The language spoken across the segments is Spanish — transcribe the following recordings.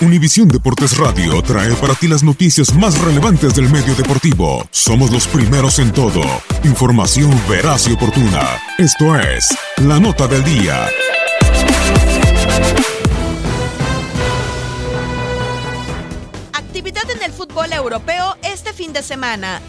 Univisión Deportes Radio trae para ti las noticias más relevantes del medio deportivo. Somos los primeros en todo. Información veraz y oportuna. Esto es La Nota del Día. Actividad en el fútbol europeo este fin de semana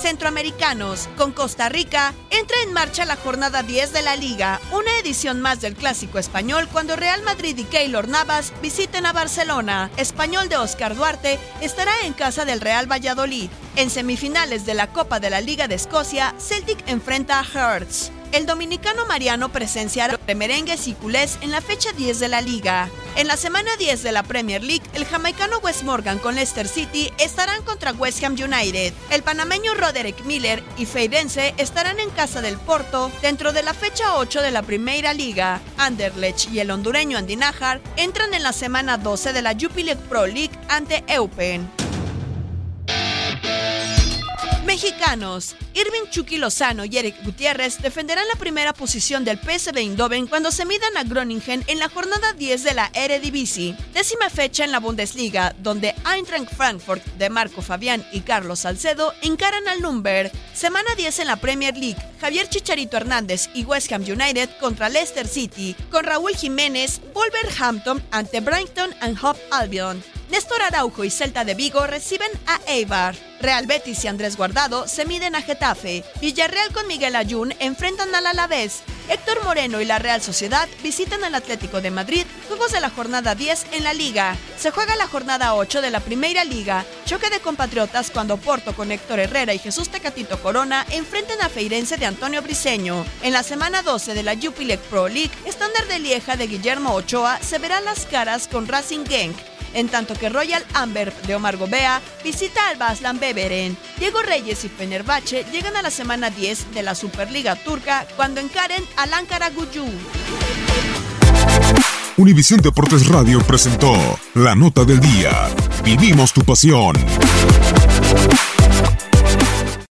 centroamericanos. Con Costa Rica, entra en marcha la jornada 10 de la Liga, una edición más del Clásico Español cuando Real Madrid y Keylor Navas visiten a Barcelona. Español de Oscar Duarte estará en casa del Real Valladolid. En semifinales de la Copa de la Liga de Escocia, Celtic enfrenta a Hearts. El dominicano Mariano presenciará de merengues y culés en la fecha 10 de la liga. En la semana 10 de la Premier League, el jamaicano Wes Morgan con Leicester City estarán contra West Ham United. El panameño Roderick Miller y Feirense estarán en casa del Porto dentro de la fecha 8 de la Primera Liga. Anderlecht y el hondureño Andy Najar entran en la semana 12 de la Jupiler Pro League ante Eupen. Mexicanos. Irving Chucky Lozano y Eric Gutiérrez defenderán la primera posición del PSV Eindhoven cuando se midan a Groningen en la jornada 10 de la Eredivisie. Décima fecha en la Bundesliga, donde Eintracht Frankfurt de Marco Fabián y Carlos Salcedo encaran al Nürnberg. Semana 10 en la Premier League, Javier Chicharito Hernández y West Ham United contra Leicester City, con Raúl Jiménez, Wolverhampton ante Brighton and Hove Albion. Néstor Araujo y Celta de Vigo reciben a Eibar. Real Betis y Andrés Guardado se miden a Getafe. Villarreal con Miguel Ayun enfrentan al Alavés. Héctor Moreno y la Real Sociedad visitan al Atlético de Madrid, juegos de la jornada 10 en la Liga. Se juega la jornada 8 de la Primera Liga, choque de compatriotas cuando Porto con Héctor Herrera y Jesús Tecatito Corona enfrentan a Feirense de Antonio Briseño. En la semana 12 de la Jupiler Pro League, estándar de Lieja de Guillermo Ochoa se verá las caras con Racing Genk en tanto que Royal Amber de Omar Gobea visita al Baslan Beveren. Diego Reyes y Fenerbahce llegan a la semana 10 de la Superliga Turca cuando encaren al Ankara Guju. Univisión Deportes Radio presentó la nota del día. Vivimos tu pasión.